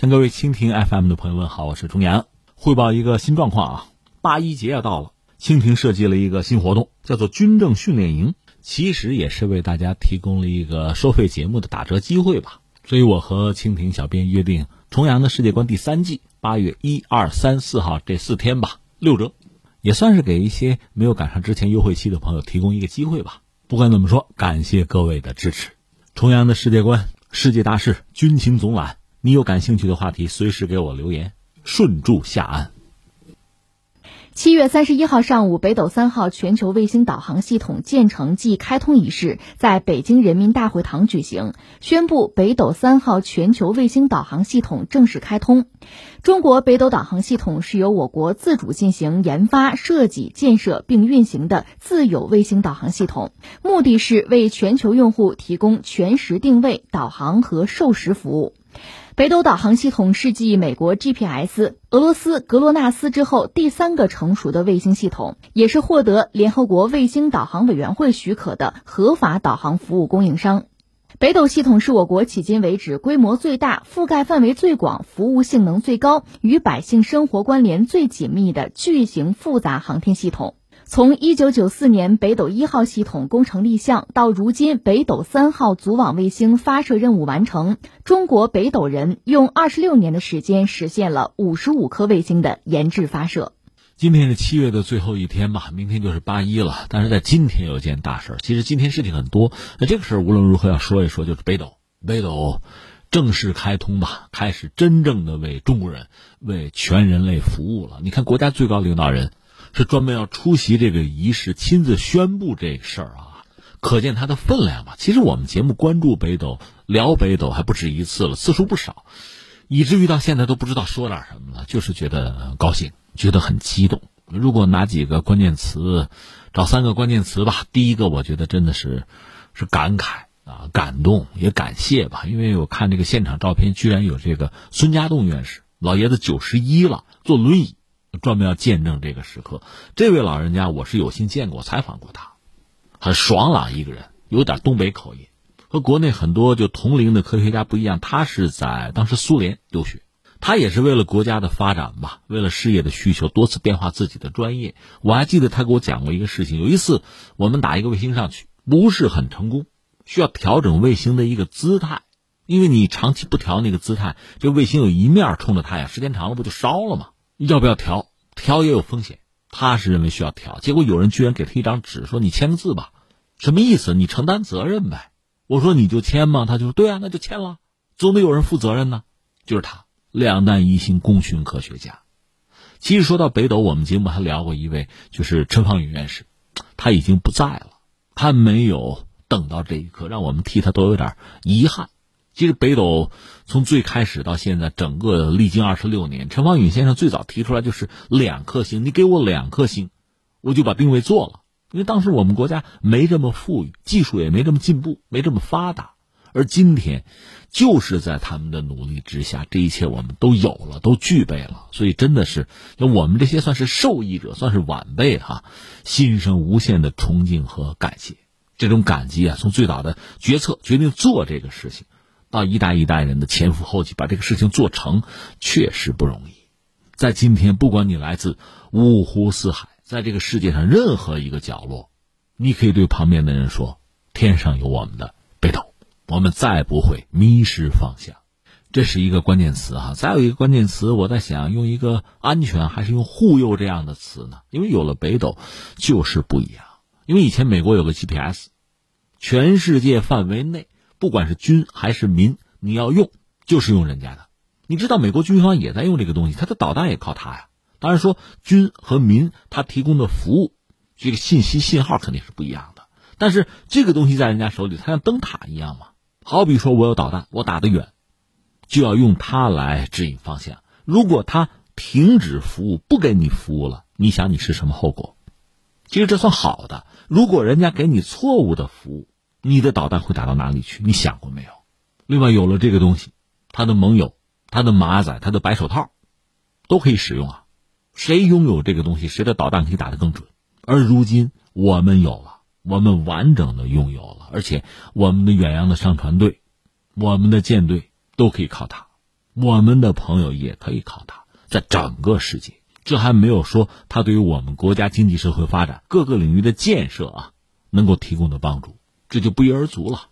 向各位蜻蜓 FM 的朋友们好，我是重阳，汇报一个新状况啊！八一节要到了，蜻蜓设计了一个新活动，叫做军政训练营，其实也是为大家提供了一个收费节目的打折机会吧。所以我和蜻蜓小编约定，重阳的世界观第三季八月一二三四号这四天吧，六折，也算是给一些没有赶上之前优惠期的朋友提供一个机会吧。不管怎么说，感谢各位的支持。重阳的世界观、世界大事、军情总览。你有感兴趣的话题，随时给我留言，顺祝下岸。七月三十一号上午，北斗三号全球卫星导航系统建成暨开通仪式在北京人民大会堂举行，宣布北斗三号全球卫星导航系统正式开通。中国北斗导航系统是由我国自主进行研发、设计、建设并运行的自有卫星导航系统，目的是为全球用户提供全时定位、导航和授时服务。北斗导航系统是继美国 GPS、俄罗斯格洛纳斯之后第三个成熟的卫星系统，也是获得联合国卫星导航委员会许可的合法导航服务供应商。北斗系统是我国迄今为止规模最大、覆盖范围最广、服务性能最高、与百姓生活关联最紧密的巨型复杂航天系统。从一九九四年北斗一号系统工程立项到如今北斗三号组网卫星发射任务完成，中国北斗人用二十六年的时间实现了五十五颗卫星的研制发射。今天是七月的最后一天吧，明天就是八一了。但是在今天有件大事儿，其实今天事情很多。那这个事儿无论如何要说一说，就是北斗，北斗正式开通吧，开始真正的为中国人、为全人类服务了。你看，国家最高领导人。是专门要出席这个仪式，亲自宣布这事儿啊，可见它的分量吧。其实我们节目关注北斗、聊北斗还不止一次了，次数不少，以至于到现在都不知道说点什么了。就是觉得高兴，觉得很激动。如果拿几个关键词，找三个关键词吧。第一个，我觉得真的是是感慨啊，感动也感谢吧。因为我看这个现场照片，居然有这个孙家栋院士，老爷子九十一了，坐轮椅。专门要见证这个时刻，这位老人家我是有幸见过、采访过他，很爽朗一个人，有点东北口音，和国内很多就同龄的科学家不一样。他是在当时苏联留学，他也是为了国家的发展吧，为了事业的需求，多次变化自己的专业。我还记得他给我讲过一个事情，有一次我们打一个卫星上去，不是很成功，需要调整卫星的一个姿态，因为你长期不调那个姿态，这卫星有一面冲着太阳，时间长了不就烧了吗？要不要调？调也有风险。他是认为需要调，结果有人居然给他一张纸，说你签个字吧，什么意思？你承担责任呗。我说你就签吗？他就说对啊，那就签了，总得有人负责任呢。就是他，两弹一星功勋科学家。其实说到北斗，我们节目还聊过一位，就是陈方宇院士，他已经不在了，他没有等到这一刻，让我们替他都有点遗憾。其实北斗从最开始到现在，整个历经二十六年，陈方允先生最早提出来就是两颗星，你给我两颗星，我就把定位做了。因为当时我们国家没这么富裕，技术也没这么进步，没这么发达。而今天，就是在他们的努力之下，这一切我们都有了，都具备了。所以真的是，我们这些算是受益者，算是晚辈哈，心生无限的崇敬和感谢。这种感激啊，从最早的决策决定做这个事情。到一代一代人的前赴后继把这个事情做成，确实不容易。在今天，不管你来自五湖四海，在这个世界上任何一个角落，你可以对旁边的人说：“天上有我们的北斗，我们再不会迷失方向。”这是一个关键词哈。再有一个关键词，我在想用一个安全还是用护佑这样的词呢？因为有了北斗，就是不一样。因为以前美国有个 GPS，全世界范围内。不管是军还是民，你要用就是用人家的。你知道美国军方也在用这个东西，它的导弹也靠它呀。当然说军和民它提供的服务，这个信息信号肯定是不一样的。但是这个东西在人家手里，它像灯塔一样嘛。好比说我有导弹，我打得远，就要用它来指引方向。如果它停止服务，不给你服务了，你想你是什么后果？其实这算好的。如果人家给你错误的服务，你的导弹会打到哪里去？你想过没有？另外，有了这个东西，他的盟友、他的马仔、他的白手套，都可以使用啊。谁拥有这个东西，谁的导弹可以打得更准。而如今我们有了，我们完整的拥有了，而且我们的远洋的商船队、我们的舰队都可以靠它。我们的朋友也可以靠它，在整个世界，这还没有说它对于我们国家经济社会发展各个领域的建设啊，能够提供的帮助，这就不一而足了。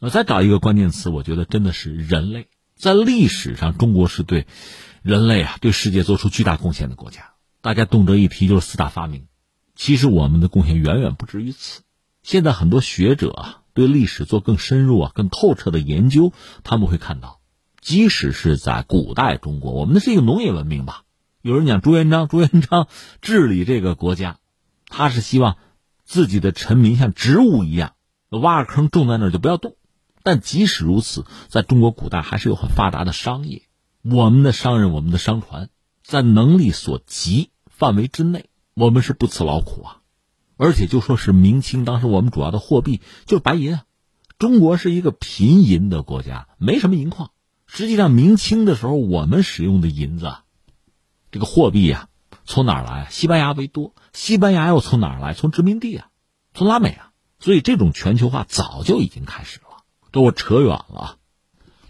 呃，再找一个关键词，我觉得真的是人类。在历史上，中国是对人类啊，对世界做出巨大贡献的国家。大家动辄一提就是四大发明，其实我们的贡献远远不止于此。现在很多学者啊，对历史做更深入啊、更透彻的研究，他们会看到，即使是在古代中国，我们的是一个农业文明吧。有人讲朱元璋，朱元璋治理这个国家，他是希望自己的臣民像植物一样，挖个坑种在那儿就不要动。但即使如此，在中国古代还是有很发达的商业。我们的商人，我们的商船，在能力所及范围之内，我们是不辞劳苦啊。而且就说是明清，当时我们主要的货币就是白银啊。中国是一个贫银的国家，没什么银矿。实际上，明清的时候，我们使用的银子，这个货币呀，从哪儿来？西班牙为多。西班牙又从哪儿来？从殖民地啊，从拉美啊。所以，这种全球化早就已经开始了。这我扯远了，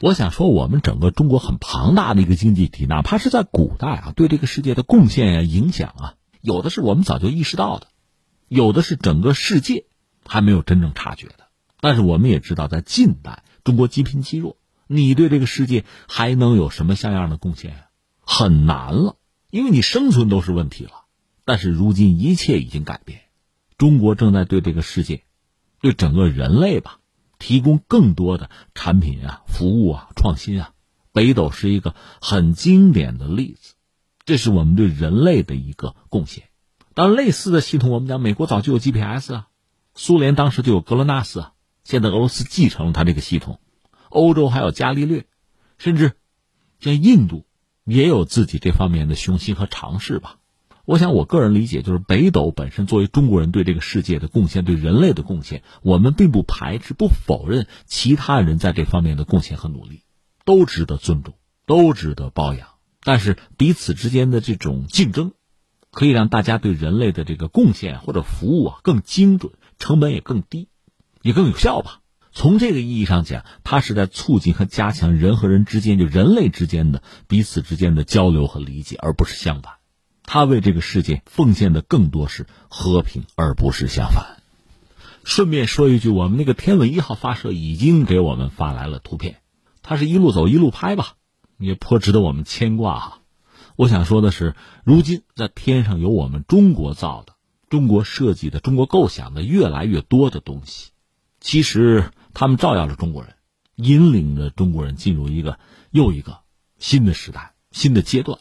我想说，我们整个中国很庞大的一个经济体，哪怕是在古代啊，对这个世界的贡献呀、影响啊，有的是我们早就意识到的，有的是整个世界还没有真正察觉的。但是我们也知道，在近代，中国积贫积弱，你对这个世界还能有什么像样的贡献啊？很难了，因为你生存都是问题了。但是如今一切已经改变，中国正在对这个世界，对整个人类吧。提供更多的产品啊、服务啊、创新啊，北斗是一个很经典的例子。这是我们对人类的一个贡献。当类似的系统，我们讲美国早就有 GPS 啊，苏联当时就有格罗纳斯啊，现在俄罗斯继承了它这个系统，欧洲还有伽利略，甚至像印度也有自己这方面的雄心和尝试吧。我想，我个人理解就是，北斗本身作为中国人对这个世界的贡献，对人类的贡献，我们并不排斥、不否认其他人在这方面的贡献和努力，都值得尊重，都值得褒扬。但是彼此之间的这种竞争，可以让大家对人类的这个贡献或者服务啊更精准，成本也更低，也更有效吧。从这个意义上讲，它是在促进和加强人和人之间，就人类之间的彼此之间的交流和理解，而不是相反。他为这个世界奉献的更多是和平，而不是相反。顺便说一句，我们那个天问一号发射已经给我们发来了图片，它是一路走一路拍吧，也颇值得我们牵挂哈。我想说的是，如今在天上有我们中国造的、中国设计的、中国构想的越来越多的东西，其实他们照耀着中国人，引领着中国人进入一个又一个新的时代、新的阶段。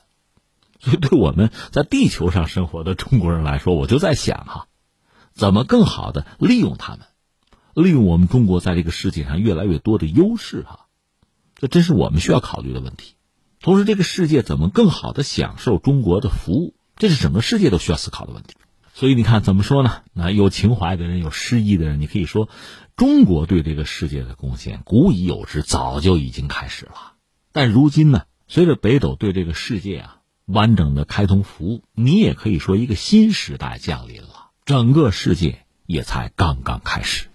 所以，对我们在地球上生活的中国人来说，我就在想哈，怎么更好的利用他们，利用我们中国在这个世界上越来越多的优势哈，这真是我们需要考虑的问题。同时，这个世界怎么更好的享受中国的服务，这是整个世界都需要思考的问题。所以，你看怎么说呢？那有情怀的人，有诗意的人，你可以说，中国对这个世界的贡献古已有之，早就已经开始了。但如今呢，随着北斗对这个世界啊。完整的开通服务，你也可以说一个新时代降临了，整个世界也才刚刚开始。